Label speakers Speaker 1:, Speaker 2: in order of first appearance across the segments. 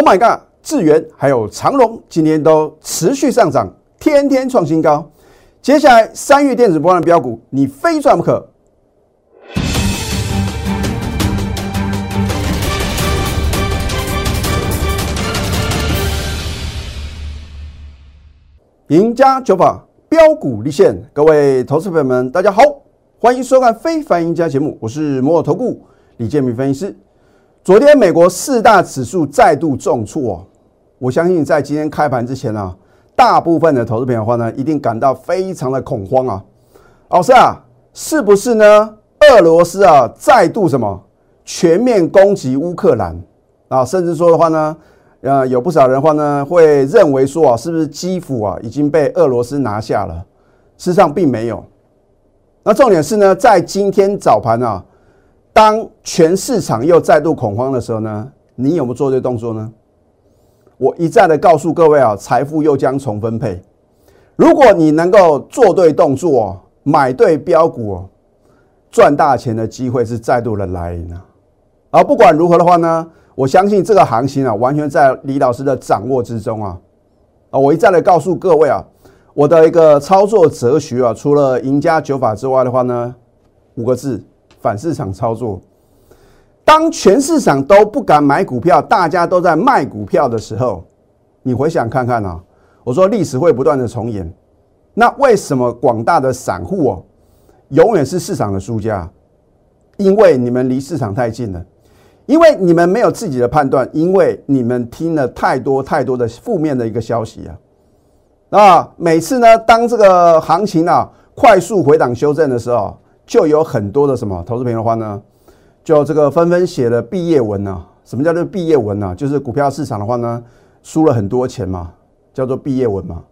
Speaker 1: Oh my god！智源还有长荣今天都持续上涨，天天创新高。接下来三月电子波段标股，你非赚不可。赢家九法标股立现，各位投资朋友们，大家好，欢迎收看《非凡赢家》节目，我是摩尔投顾李建明分析师。昨天美国四大指数再度重挫哦，我相信在今天开盘之前呢，大部分的投资朋友的话呢，一定感到非常的恐慌啊。老师啊，是不是呢？俄罗斯啊，再度什么全面攻击乌克兰啊？甚至说的话呢？呃，有不少人话呢，会认为说啊，是不是基辅啊已经被俄罗斯拿下了？事实上并没有。那重点是呢，在今天早盘啊，当全市场又再度恐慌的时候呢，你有没有做对动作呢？我一再的告诉各位啊，财富又将重分配。如果你能够做对动作，买对标股，赚大钱的机会是再度的来临啊！而不管如何的话呢？我相信这个行情啊，完全在李老师的掌握之中啊！啊，我一再的告诉各位啊，我的一个操作哲学啊，除了赢家九法之外的话呢，五个字：反市场操作。当全市场都不敢买股票，大家都在卖股票的时候，你回想看看啊，我说历史会不断的重演。那为什么广大的散户哦，永远是市场的输家？因为你们离市场太近了。因为你们没有自己的判断，因为你们听了太多太多的负面的一个消息啊！啊，每次呢，当这个行情啊快速回档修正的时候，就有很多的什么投资朋友的话呢，就这个纷纷写了毕业文啊。什么叫做毕业文呢？就是股票市场的话呢，输了很多钱嘛，叫做毕业文嘛。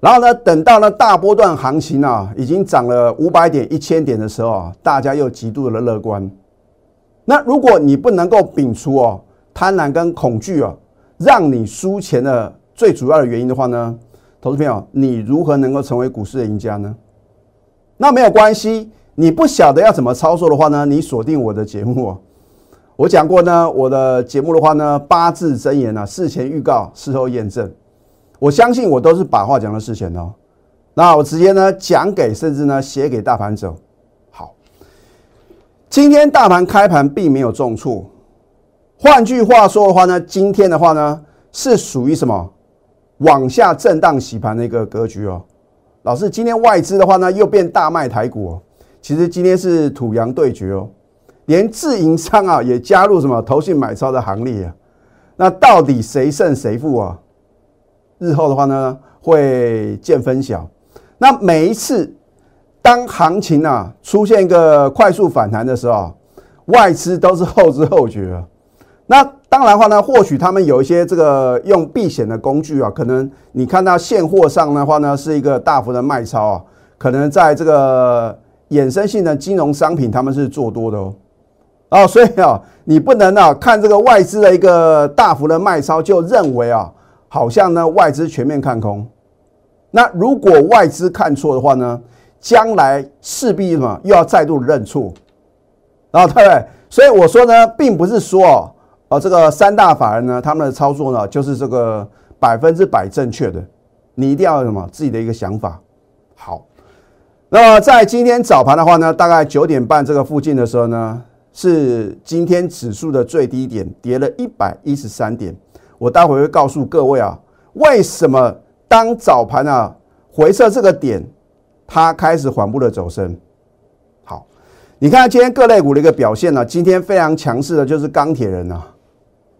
Speaker 1: 然后呢，等到呢大波段行情啊已经涨了五百点、一千点的时候啊，大家又极度的乐观。那如果你不能够摒除哦贪婪跟恐惧哦，让你输钱的最主要的原因的话呢，投资朋友，你如何能够成为股市的赢家呢？那没有关系，你不晓得要怎么操作的话呢，你锁定我的节目。我讲过呢，我的节目的话呢，八字真言啊，事前预告，事后验证。我相信我都是把话讲到事前哦。那我直接呢讲给，甚至呢写给大盘走。好今天大盘开盘并没有重挫，换句话说的话呢，今天的话呢是属于什么往下震荡洗盘的一个格局哦。老师，今天外资的话呢又变大卖台股哦，其实今天是土洋对决哦，连自营商啊也加入什么投信买超的行列啊。那到底谁胜谁负啊？日后的话呢会见分晓。那每一次。当行情啊出现一个快速反弹的时候，外资都是后知后觉。那当然的话呢，或许他们有一些这个用避险的工具啊，可能你看到现货上的话呢是一个大幅的卖超啊，可能在这个衍生性的金融商品他们是做多的哦。啊，所以啊，你不能啊看这个外资的一个大幅的卖超就认为啊，好像呢外资全面看空。那如果外资看错的话呢？将来势必什么又要再度认错，啊，对不对？所以我说呢，并不是说哦，这个三大法人呢，他们的操作呢，就是这个百分之百正确的。你一定要什么自己的一个想法。好，那么在今天早盘的话呢，大概九点半这个附近的时候呢，是今天指数的最低点，跌了一百一十三点。我待会会告诉各位啊，为什么当早盘啊回撤这个点。它开始缓步的走升，好，你看今天各类股的一个表现呢，今天非常强势的就是钢铁人呐，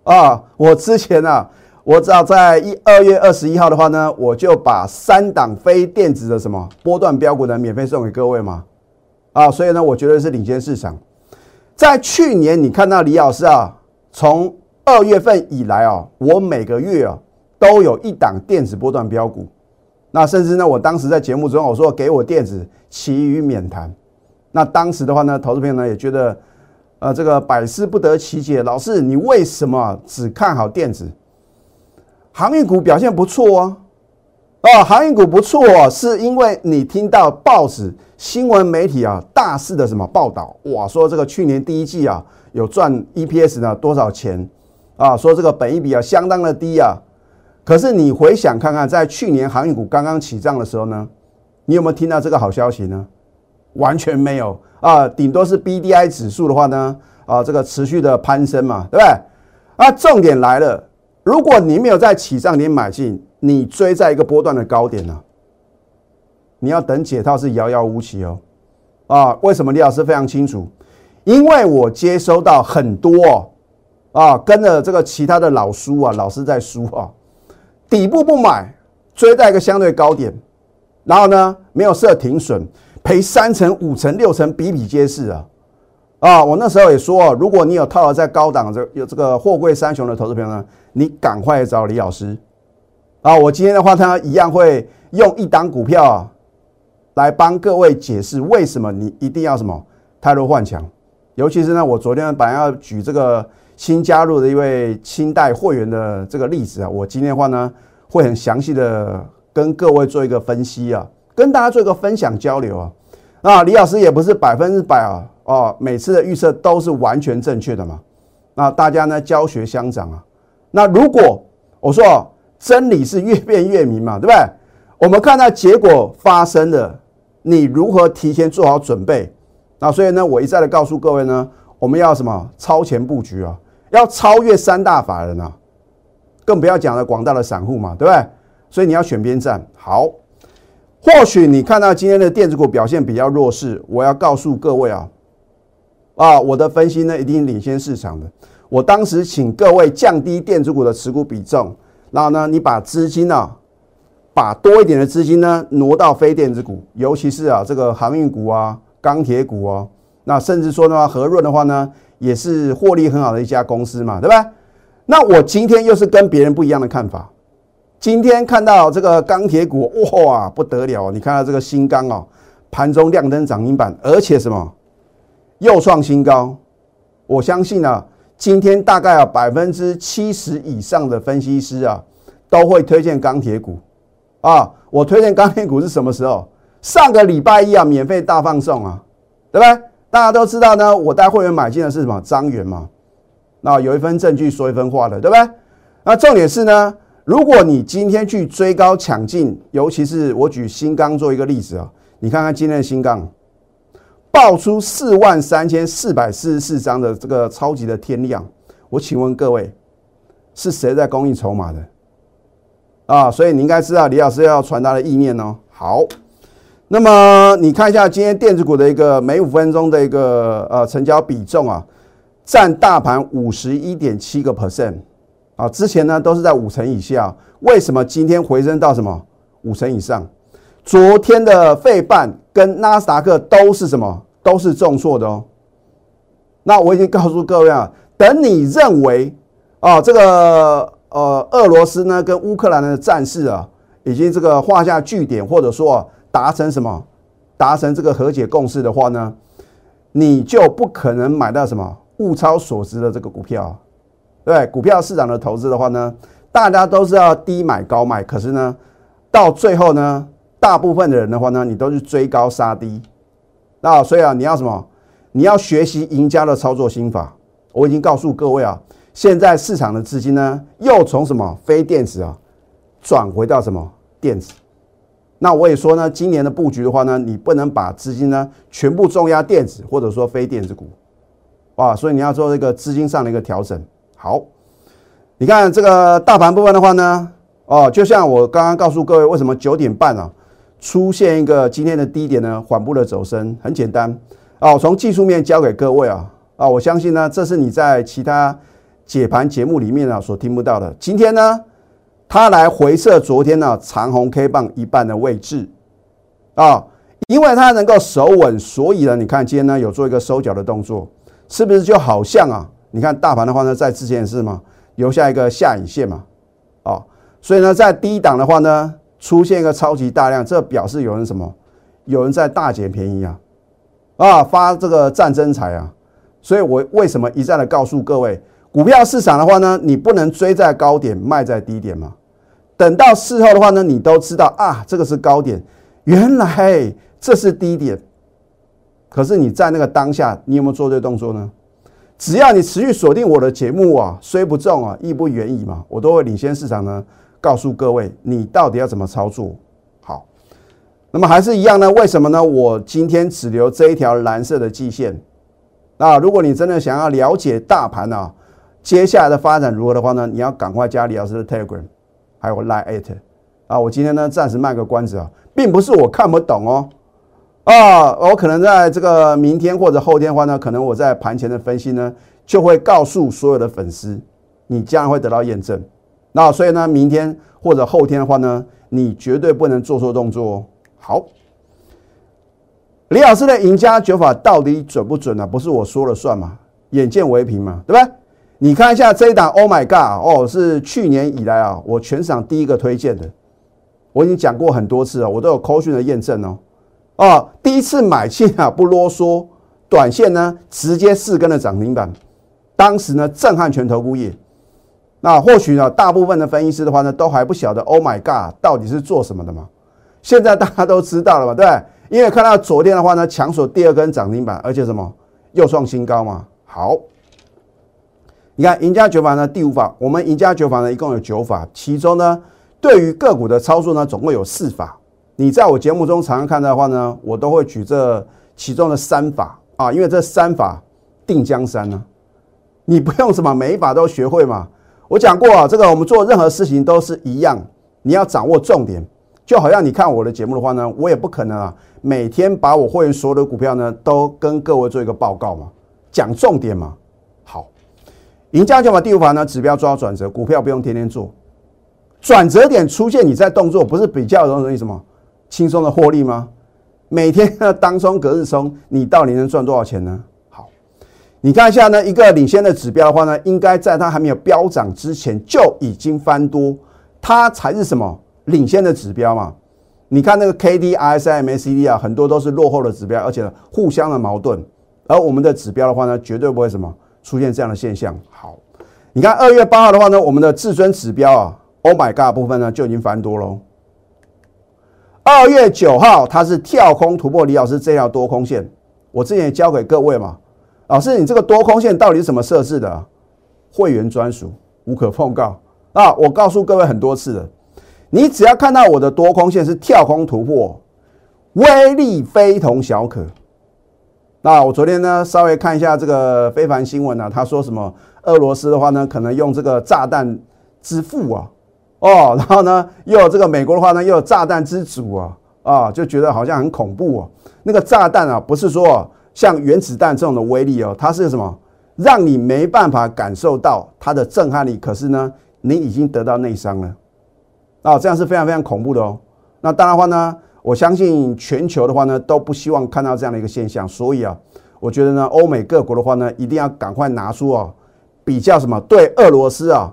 Speaker 1: 啊，我之前呢，我只要在一二月二十一号的话呢，我就把三档非电子的什么波段标股呢免费送给各位嘛，啊，所以呢，我觉得是领先市场。在去年你看到李老师啊，从二月份以来啊，我每个月啊都有一档电子波段标股。那甚至呢，我当时在节目中我说给我电子，其余免谈。那当时的话呢，投资朋友呢也觉得，呃，这个百思不得其解。老师，你为什么只看好电子？航运股表现不错啊，哦，航运股不错哦，是因为你听到报纸、新闻媒体啊大肆的什么报道，哇，说这个去年第一季啊有赚 EPS 呢多少钱啊，说这个本益比啊相当的低啊。可是你回想看看，在去年航运股刚刚起涨的时候呢，你有没有听到这个好消息呢？完全没有啊，顶多是 B D I 指数的话呢，啊，这个持续的攀升嘛，对不对？啊，重点来了，如果你没有在起涨点买进，你追在一个波段的高点呢，你要等解套是遥遥无期哦。啊，为什么李老师非常清楚？因为我接收到很多啊，跟着这个其他的老叔啊，老师在输啊，底部不买，追在一个相对高点，然后呢，没有设停损，赔三成、五成、六成，比比皆是啊。啊，我那时候也说，如果你有套牢在高档这有这个货柜三雄的投资朋友呢，你赶快找李老师啊。我今天的话，他一样会用一档股票啊。来帮各位解释为什么你一定要什么泰弱换强，尤其是呢，我昨天本来要举这个新加入的一位清代会员的这个例子啊，我今天的话呢会很详细的跟各位做一个分析啊，跟大家做一个分享交流啊。那李老师也不是百分之百啊，哦，每次的预测都是完全正确的嘛。那大家呢教学相长啊。那如果我说哦真理是越辩越明嘛，对不对？我们看到结果发生的。你如何提前做好准备？那所以呢，我一再的告诉各位呢，我们要什么超前布局啊？要超越三大法人啊，更不要讲了广大的散户嘛，对不对？所以你要选边站。好，或许你看到今天的电子股表现比较弱势，我要告诉各位啊，啊，我的分析呢一定领先市场的。我当时请各位降低电子股的持股比重，然后呢，你把资金呢。把多一点的资金呢挪到非电子股，尤其是啊这个航运股啊、钢铁股哦，那甚至说的话，和润的话呢，也是获利很好的一家公司嘛，对吧？那我今天又是跟别人不一样的看法。今天看到这个钢铁股，哇，不得了！你看到这个新钢哦，盘中亮灯涨停板，而且什么又创新高。我相信呢，今天大概啊百分之七十以上的分析师啊，都会推荐钢铁股。啊，我推荐钢铁股是什么时候？上个礼拜一啊，免费大放送啊，对不对？大家都知道呢，我带会员买进的是什么？张元嘛。那有一份证据说一分话的，对不对？那重点是呢，如果你今天去追高抢进，尤其是我举新钢做一个例子啊，你看看今天的新钢爆出四万三千四百四十四张的这个超级的天量，我请问各位，是谁在供应筹码的？啊，所以你应该知道李老师要传达的意念哦。好，那么你看一下今天电子股的一个每五分钟的一个呃成交比重啊，占大盘五十一点七个 percent 啊，之前呢都是在五成以下，为什么今天回升到什么五成以上？昨天的费半跟纳斯达克都是什么？都是重挫的哦。那我已经告诉各位啊，等你认为啊这个。呃，俄罗斯呢跟乌克兰的战事啊，已经这个画下句点，或者说达成什么，达成这个和解共识的话呢，你就不可能买到什么物超所值的这个股票，对股票市场的投资的话呢，大家都是要低买高卖，可是呢，到最后呢，大部分的人的话呢，你都是追高杀低，那所以啊，你要什么？你要学习赢家的操作心法。我已经告诉各位啊。现在市场的资金呢，又从什么非电子啊，转回到什么电子？那我也说呢，今年的布局的话呢，你不能把资金呢全部重压电子或者说非电子股，啊，所以你要做这个资金上的一个调整。好，你看这个大盘部分的话呢，哦，就像我刚刚告诉各位，为什么九点半啊出现一个今天的低点呢？缓步的走升，很简单哦，从技术面教给各位啊，啊，我相信呢，这是你在其他。解盘节目里面呢，所听不到的。今天呢，它来回测昨天呢长红 K 棒一半的位置啊，因为它能够守稳，所以呢，你看今天呢有做一个收脚的动作，是不是就好像啊？你看大盘的话呢，在之前是吗？留下一个下影线嘛，啊，所以呢，在低档的话呢，出现一个超级大量，这表示有人什么？有人在大捡便宜啊，啊，发这个战争财啊，所以我为什么一再的告诉各位？股票市场的话呢，你不能追在高点卖在低点嘛。等到事后的话呢，你都知道啊，这个是高点，原来这是低点。可是你在那个当下，你有没有做对动作呢？只要你持续锁定我的节目啊，虽不中啊，亦不远矣嘛，我都会领先市场呢，告诉各位你到底要怎么操作。好，那么还是一样呢？为什么呢？我今天只留这一条蓝色的季线。那如果你真的想要了解大盘啊，接下来的发展如何的话呢？你要赶快加李老师的 Telegram，还有 Line It 啊！我今天呢暂时卖个关子啊，并不是我看不懂哦，啊，我可能在这个明天或者后天的话呢，可能我在盘前的分析呢就会告诉所有的粉丝，你将会得到验证。那所以呢，明天或者后天的话呢，你绝对不能做错动作哦。好，李老师的赢家九法到底准不准呢？不是我说了算嘛？眼见为凭嘛，对不对？你看一下这一档，Oh my God！哦，是去年以来啊，我全场第一个推荐的。我已经讲过很多次了，我都有扣讯的验证哦。哦，第一次买进啊，不啰嗦，短线呢直接四根的涨停板，当时呢震撼全投顾业。那或许呢，大部分的分析师的话呢，都还不晓得 Oh my God 到底是做什么的嘛。现在大家都知道了嘛，对？因为看到昨天的话呢，强锁第二根涨停板，而且什么又创新高嘛。好。你看赢家九法呢，第五法，我们赢家九法呢一共有九法，其中呢对于个股的操作呢总共有四法。你在我节目中常常看到的话呢，我都会举这其中的三法啊，因为这三法定江山呢，你不用什么每一法都学会嘛。我讲过啊，这个我们做任何事情都是一样，你要掌握重点。就好像你看我的节目的话呢，我也不可能啊每天把我会员所有的股票呢都跟各位做一个报告嘛，讲重点嘛。好赢家就把第五法呢，指标抓转折，股票不用天天做，转折点出现你在动作，不是比较容易什么轻松的获利吗？每天当冲隔日冲，你到底能赚多少钱呢？你看一下呢，一个领先的指标的话呢，应该在它还没有飙涨之前就已经翻多，它才是什么领先的指标嘛？你看那个 K D R S I M A C D 啊，很多都是落后的指标，而且互相的矛盾，而我们的指标的话呢，绝对不会什么。出现这样的现象，好，你看二月八号的话呢，我们的至尊指标啊，Oh my God 部分呢就已经翻多喽。二月九号它是跳空突破李老师这条多空线，我之前也教给各位嘛，老师你这个多空线到底是怎么设置的？会员专属，无可奉告啊！我告诉各位很多次了，你只要看到我的多空线是跳空突破，威力非同小可。那我昨天呢，稍微看一下这个非凡新闻呢，他说什么？俄罗斯的话呢，可能用这个炸弹之父啊，哦，然后呢，又有这个美国的话呢，又有炸弹之主啊，啊，就觉得好像很恐怖哦。那个炸弹啊，不是说像原子弹这种的威力哦，它是什么？让你没办法感受到它的震撼力，可是呢，你已经得到内伤了，啊，这样是非常非常恐怖的哦。那当然话呢。我相信全球的话呢，都不希望看到这样的一个现象，所以啊，我觉得呢，欧美各国的话呢，一定要赶快拿出啊，比较什么对俄罗斯啊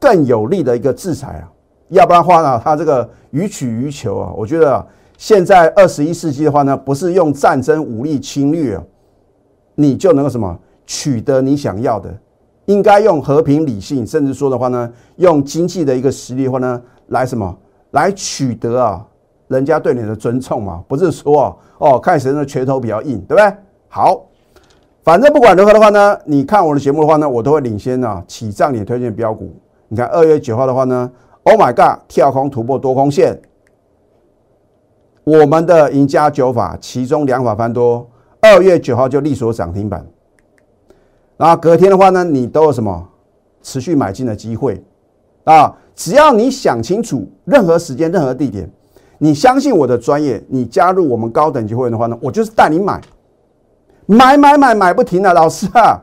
Speaker 1: 更有利的一个制裁啊，要不然的话呢，它这个予取予求啊，我觉得现在二十一世纪的话呢，不是用战争武力侵略，你就能够什么取得你想要的，应该用和平理性，甚至说的话呢，用经济的一个实力的话呢，来什么来取得啊。人家对你的尊重嘛，不是说哦，看谁的拳头比较硬，对不对？好，反正不管如何的话呢，你看我的节目的话呢，我都会领先啊，起涨点推荐标股。你看二月九号的话呢，Oh my God，跳空突破多空线，我们的赢家九法，其中两法翻多，二月九号就力所涨停板。然后隔天的话呢，你都有什么持续买进的机会啊？只要你想清楚，任何时间、任何地点。你相信我的专业，你加入我们高等级会员的话呢，我就是带你买，买买买买不停啊！老师啊，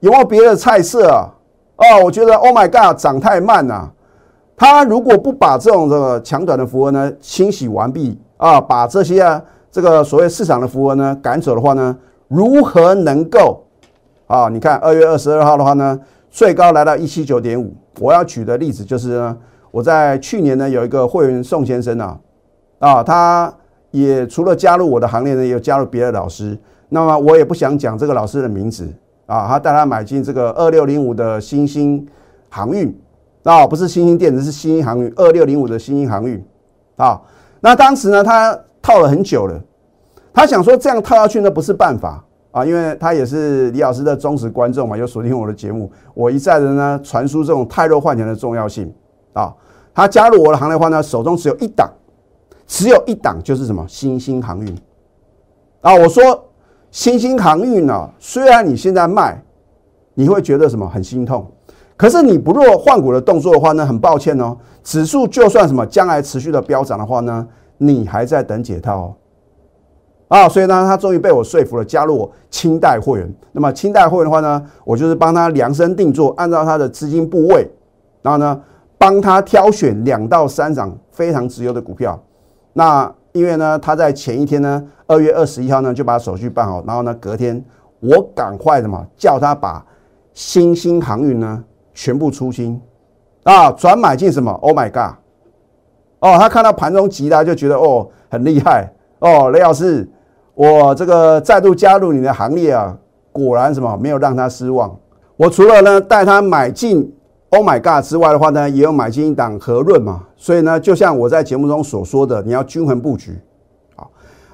Speaker 1: 有没有别的菜色啊？哦，我觉得 Oh my God，涨太慢了。他如果不把这种这个强短的符文呢清洗完毕啊，把这些啊这个所谓市场的符文呢赶走的话呢，如何能够啊？你看二月二十二号的话呢，最高来到一七九点五。我要举的例子就是呢，我在去年呢有一个会员宋先生啊。啊，他也除了加入我的行列呢，也有加入别的老师。那么我也不想讲这个老师的名字啊。他带他买进这个二六零五的新兴航运啊，不是新兴电子，是新兴航运二六零五的新兴航运啊。那当时呢，他套了很久了，他想说这样套下去呢不是办法。啊，因为他也是李老师的忠实观众嘛，有锁定我的节目，我一再的呢传输这种泰弱换强的重要性。啊。他加入我的行列的话呢，手中只有一档，只有一档就是什么新兴航运。啊。我说新兴航运呢，虽然你现在卖，你会觉得什么很心痛，可是你不做换股的动作的话呢，很抱歉哦，指数就算什么将来持续的飙涨的话呢，你还在等解套哦。啊，所以呢，他终于被我说服了，加入我清代会员。那么清代会员的话呢，我就是帮他量身定做，按照他的资金部位，然后呢，帮他挑选两到三涨非常值优的股票。那因为呢，他在前一天呢，二月二十一号呢就把手续办好，然后呢，隔天我赶快的嘛，叫他把新兴航运呢全部出清啊，转买进什么？Oh my god！哦，他看到盘中急拉就觉得哦很厉害哦，雷老师。我这个再度加入你的行列啊，果然什么没有让他失望。我除了呢带他买进 Oh my God 之外的话呢，也有买进一档和润嘛。所以呢，就像我在节目中所说的，你要均衡布局啊。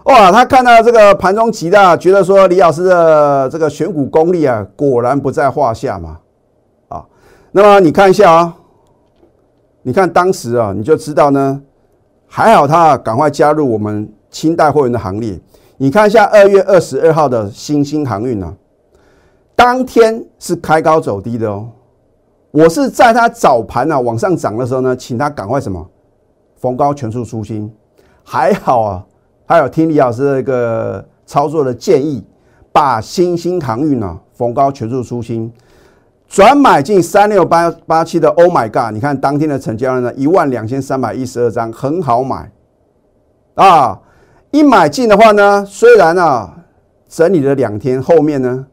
Speaker 1: 哇，他看到这个盘中急的，觉得说李老师的这个选股功力啊，果然不在话下嘛。那么你看一下啊，你看当时啊，你就知道呢，还好他赶快加入我们清代会员的行列。你看一下二月二十二号的新兴航运呢，当天是开高走低的哦。我是在它早盘啊往上涨的时候呢，请他赶快什么逢高全数出清。还好啊，还有听李老师的一个操作的建议，把新兴航运呢逢高全数出清，转买进三六八八七的 Oh my God！你看当天的成交量呢一万两千三百一十二张，很好买啊。一买进的话呢，虽然啊整理了两天，后面呢，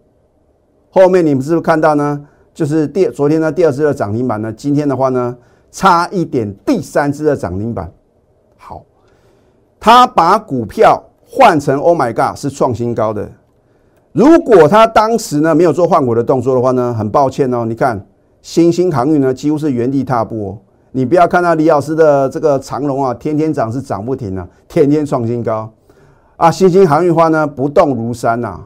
Speaker 1: 后面你们是不是看到呢？就是第昨天呢第二次的涨停板呢，今天的话呢差一点第三次的涨停板。好，他把股票换成 Oh my God 是创新高的。如果他当时呢没有做换股的动作的话呢，很抱歉哦，你看新兴航运呢几乎是原地踏步哦。你不要看到李老师的这个长龙啊，天天涨是涨不停啊，天天创新高啊。新兴航运化呢不动如山呐，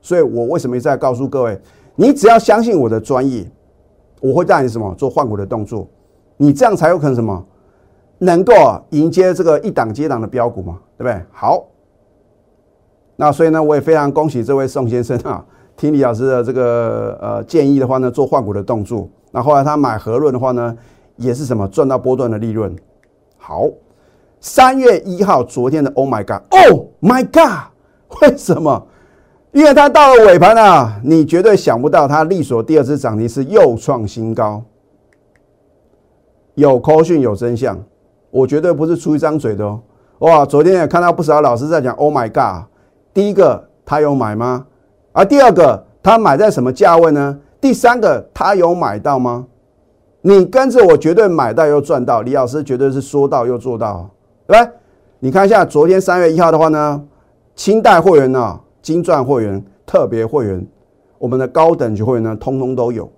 Speaker 1: 所以我为什么一再告诉各位，你只要相信我的专业，我会带你什么做换股的动作，你这样才有可能什么能够迎接这个一档接档的标股嘛，对不对？好，那所以呢，我也非常恭喜这位宋先生啊，听李老师的这个呃建议的话呢，做换股的动作。那后来他买和润的话呢？也是什么赚到波段的利润？好，三月一号，昨天的 Oh my God，Oh my God，为什么？因为它到了尾盘啊，你绝对想不到，它力所第二次涨停是又创新高。有口讯有真相，我绝对不是出一张嘴的哦。哇，昨天也看到不少老师在讲 Oh my God，第一个他有买吗？而第二个他买在什么价位呢？第三个他有买到吗？你跟着我绝对买到又赚到，李老师绝对是说到又做到，对吧？你看一下昨天三月一号的话呢，清代会员呢、金钻会员、特别会员，我们的高等级会员呢，通通都有。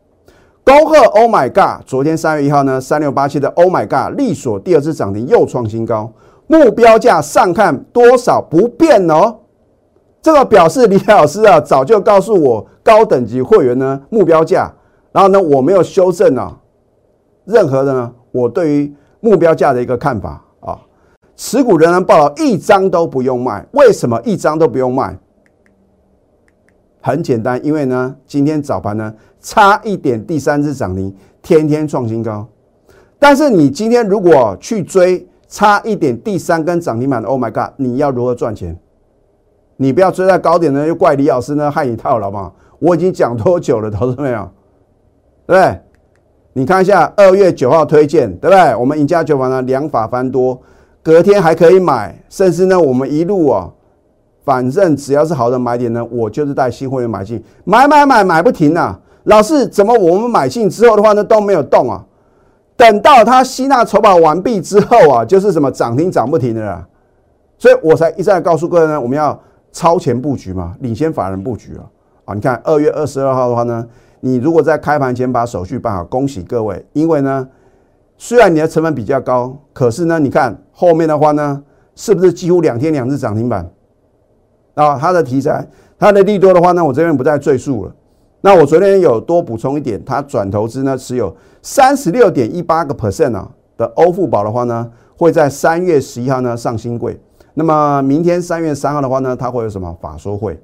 Speaker 1: 高贺 Oh my God！昨天三月一号呢，三六八七的 Oh my God 力所第二次涨停又创新高，目标价上看多少不变哦。这个表示李老师啊早就告诉我高等级会员呢目标价，然后呢我没有修正啊。任何的呢，我对于目标价的一个看法啊，持股仍然报了一张都不用卖。为什么一张都不用卖？很简单，因为呢，今天早盘呢差一点第三次涨停，天天创新高。但是你今天如果去追差一点第三根涨停板的，Oh my God！你要如何赚钱？你不要追在高点呢，又怪李老师呢害你套牢嘛？我已经讲多久了，投资没有？对不对？你看一下二月九号推荐，对不对？我们赢家酒坊呢两法翻多，隔天还可以买，甚至呢我们一路啊，反正只要是好的买点呢，我就是带新会员买进，买买买买不停啊！老是怎么我们买进之后的话呢都没有动啊？等到它吸纳筹码完毕之后啊，就是什么涨停涨不停的啦，所以我才一再告诉各位呢，我们要超前布局嘛，领先法人布局啊！啊，你看二月二十二号的话呢。你如果在开盘前把手续办好，恭喜各位！因为呢，虽然你的成本比较高，可是呢，你看后面的话呢，是不是几乎两天两日涨停板？啊，它的题材它的利多的话呢，我这边不再赘述了。那我昨天有多补充一点，它转投资呢持有三十六点一八个 percent 啊的欧富宝的话呢，会在三月十一号呢上新贵。那么明天三月三号的话呢，它会有什么法说会？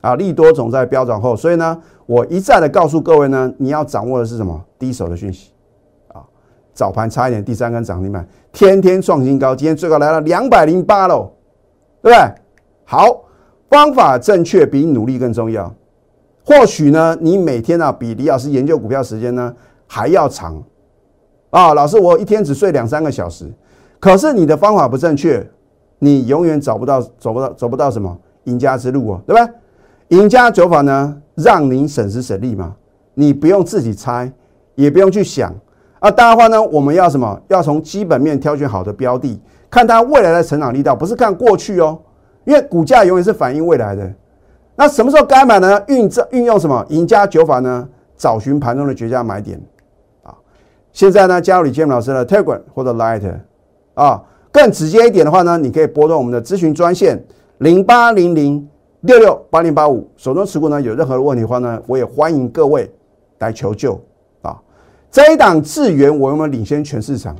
Speaker 1: 啊，利多总在飙涨后，所以呢，我一再的告诉各位呢，你要掌握的是什么？第一手的讯息啊，早盘差一点第三根涨停板，天天创新高，今天最高来了两百零八喽，对不对？好，方法正确比努力更重要。或许呢，你每天啊比李老师研究股票时间呢还要长啊。老师，我一天只睡两三个小时，可是你的方法不正确，你永远找不到走不到走不到什么赢家之路哦，对吧？赢家走法呢，让您省时省力嘛，你不用自己猜，也不用去想啊。当然话呢，我们要什么？要从基本面挑选好的标的，看它未来的成长力道，不是看过去哦。因为股价永远是反映未来的。那什么时候该买呢？运这运用什么赢家九法呢？找寻盘中的绝佳买点啊。现在呢，加入李建老师的 Telegram 或者 Light 啊，更直接一点的话呢，你可以拨通我们的咨询专线零八零零。六六八零八五，手中持股呢有任何的问题的话呢，我也欢迎各位来求救啊！这一档智源，我们领先全市场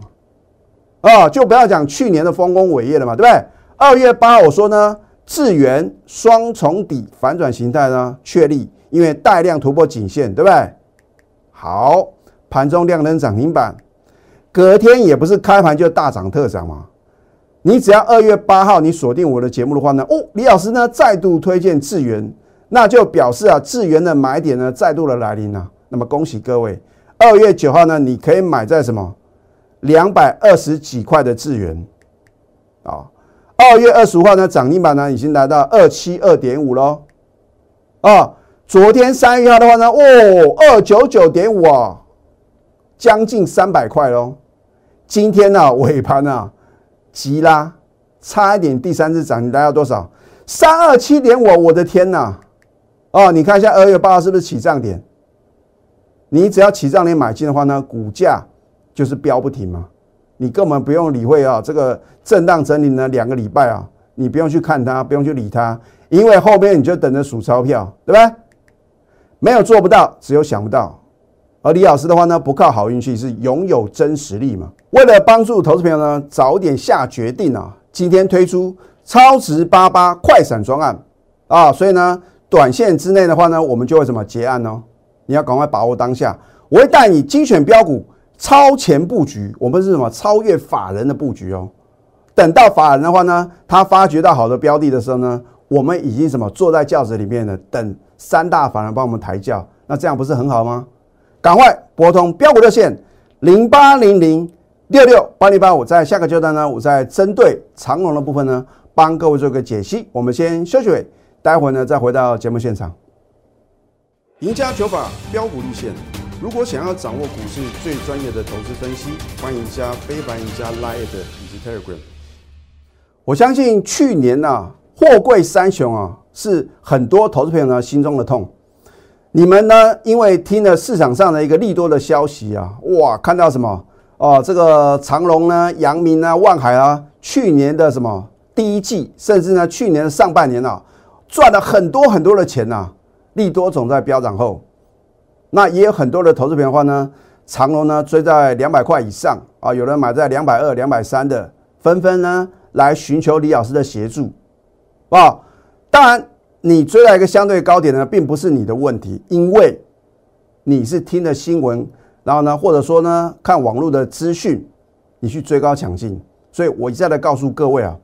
Speaker 1: 啊，就不要讲去年的丰功伟业了嘛，对不对？二月八号我说呢，智源双重底反转形态呢确立，因为带量突破颈线，对不对？好，盘中亮灯涨停板，隔天也不是开盘就大涨特涨嘛。你只要二月八号你锁定我的节目的话呢，哦，李老师呢再度推荐智源，那就表示啊智源的买点呢再度的来临了。那么恭喜各位，二月九号呢你可以买在什么两百二十几块的智源啊，二月二十五号呢涨停板呢已经来到二七二点五喽啊，昨天三月号的话呢，哦二九九点五啊，将近三百块喽，今天呢尾盘呢。急拉，差一点第三次涨停，大概多少？三二七点五，我的天哪！哦，你看一下二月八号是不是起涨点？你只要起涨点买进的话呢，股价就是飙不停嘛。你根本不用理会啊，这个震荡整理呢两个礼拜啊，你不用去看它，不用去理它，因为后面你就等着数钞票，对不对？没有做不到，只有想不到。而李老师的话呢，不靠好运气，是拥有真实力嘛？为了帮助投资朋友呢，早点下决定啊，今天推出超值八八快闪专案啊，所以呢，短线之内的话呢，我们就会什么结案哦？你要赶快把握当下，我会带你精选标股，超前布局，我们是什么？超越法人的布局哦。等到法人的话呢，他发掘到好的标的的时候呢，我们已经什么坐在轿子里面了？等三大法人帮我们抬轿，那这样不是很好吗？赶快拨通标股热线零八零零六六八零八五，在下个阶段呢，我再针对长龙的部分呢，帮各位做个解析。我们先休息会，待会呢再回到节目现场。赢家九法标股立线，如果想要掌握股市最专业的投资分析，欢迎加非凡、赢家 Line 以及 Telegram。我相信去年呐，货柜三雄啊，是很多投资朋友呢心中的痛。你们呢？因为听了市场上的一个利多的消息啊，哇，看到什么？哦，这个长隆呢、阳明啊、万海啊，去年的什么第一季，甚至呢去年上半年啊，赚了很多很多的钱呐。利多总在飙涨后，那也有很多的投资品的话呢，长隆呢追在两百块以上啊，有人买在两百二、两百三的，纷纷呢来寻求李老师的协助，啊，当然。你追到一个相对高点呢，并不是你的问题，因为你是听了新闻，然后呢，或者说呢，看网络的资讯，你去追高抢进。所以我一再的告诉各位啊，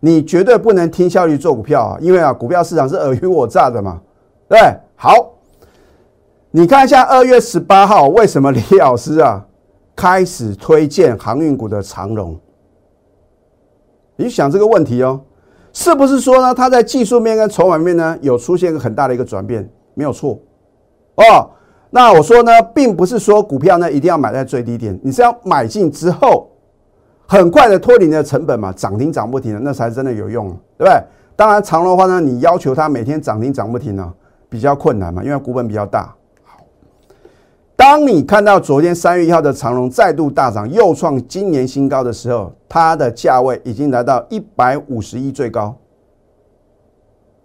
Speaker 1: 你绝对不能听效率做股票啊，因为啊，股票市场是尔虞我诈的嘛，对好，你看一下二月十八号，为什么李老师啊开始推荐航运股的长荣？你想这个问题哦。是不是说呢？它在技术面跟筹码面呢有出现一个很大的一个转变？没有错哦。那我说呢，并不是说股票呢一定要买在最低点，你是要买进之后很快的脱离你的成本嘛，涨停涨不停的，那才真的有用，对不对？当然长的话呢，你要求它每天涨停涨不停呢，比较困难嘛，因为股本比较大。当你看到昨天三月一号的长龙再度大涨，又创今年新高的时候，它的价位已经来到一百五十亿最高。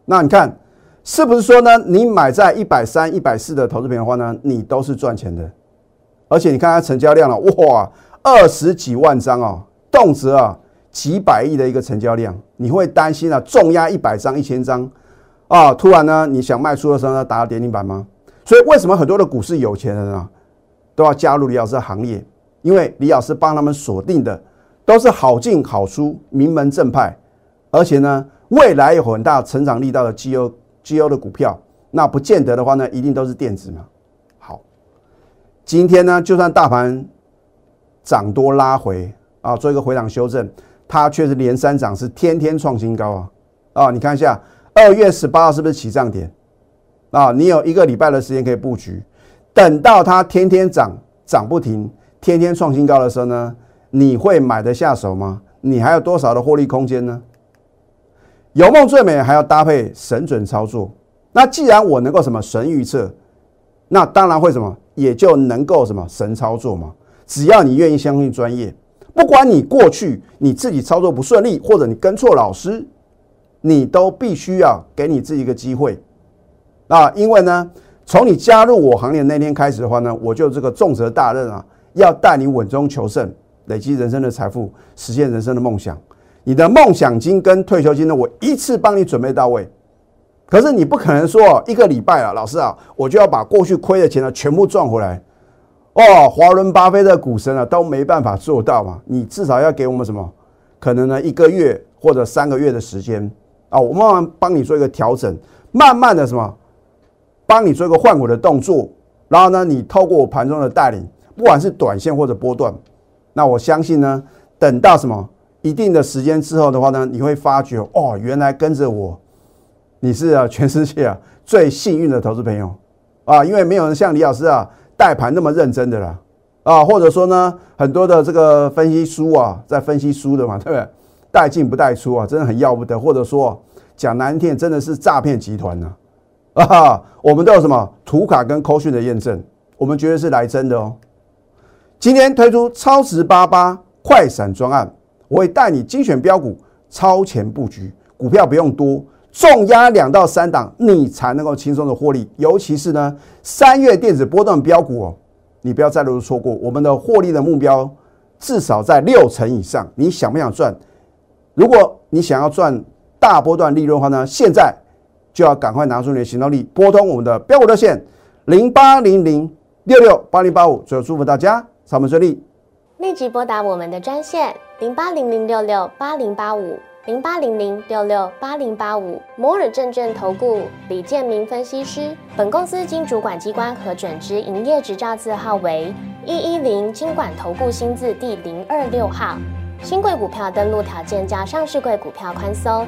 Speaker 1: 那你看是不是说呢？你买在一百三、一百四的投资品的话呢，你都是赚钱的。而且你看它成交量了，哇，二十几万张哦，动辄啊几百亿的一个成交量，你会担心啊重压一百张、一千张啊，突然呢你想卖出的时候呢打到跌停板吗？所以为什么很多的股市有钱人啊都要加入李老师的行列？因为李老师帮他们锁定的都是好进好出、名门正派，而且呢未来有很大成长力道的绩优绩优的股票，那不见得的话呢，一定都是电子嘛。好，今天呢就算大盘涨多拉回啊，做一个回档修正，它却是连三涨，是天天创新高啊啊！你看一下二月十八号是不是起涨点？啊，你有一个礼拜的时间可以布局，等到它天天涨涨不停，天天创新高的时候呢，你会买得下手吗？你还有多少的获利空间呢？有梦最美，还要搭配神准操作。那既然我能够什么神预测，那当然会什么，也就能够什么神操作嘛。只要你愿意相信专业，不管你过去你自己操作不顺利，或者你跟错老师，你都必须要给你自己一个机会。啊，因为呢，从你加入我行列那天开始的话呢，我就这个重责大任啊，要带你稳中求胜，累积人生的财富，实现人生的梦想。你的梦想金跟退休金呢，我一次帮你准备到位。可是你不可能说一个礼拜啊，老师啊，我就要把过去亏的钱呢全部赚回来。哦，华伦巴菲特股神啊都没办法做到嘛。你至少要给我们什么？可能呢一个月或者三个月的时间啊，我慢慢帮你做一个调整，慢慢的什么？帮你做一个换股的动作，然后呢，你透过我盘中的带领，不管是短线或者波段，那我相信呢，等到什么一定的时间之后的话呢，你会发觉哦，原来跟着我，你是啊全世界啊最幸运的投资朋友啊，因为没有人像李老师啊带盘那么认真的啦啊，或者说呢，很多的这个分析书啊在分析书的嘛，对不对？带进不带出啊，真的很要不得，或者说讲难听，真的是诈骗集团呢。啊，啊哈我们都有什么图卡跟扣讯的验证，我们绝对是来真的哦。今天推出超值八八快闪专案，我会带你精选标股，超前布局，股票不用多，重压两到三档，你才能够轻松的获利。尤其是呢，三月电子波段标股哦，你不要再度错过。我们的获利的目标至少在六成以上，你想不想赚？如果你想要赚大波段利润的话呢，现在。就要赶快拿出你的行动力，拨通我们的标股热线零八零零六六八零八五。最后祝福大家上门顺利，
Speaker 2: 立即拨打我们的专线零八零零六六八零八五零八零零六六八零八五摩尔证券投顾李建明分析师。本公司经主管机关核准之营业执照字号为一一零金管投顾新字第零二六号。新贵股票登录条件较上市贵股票宽松。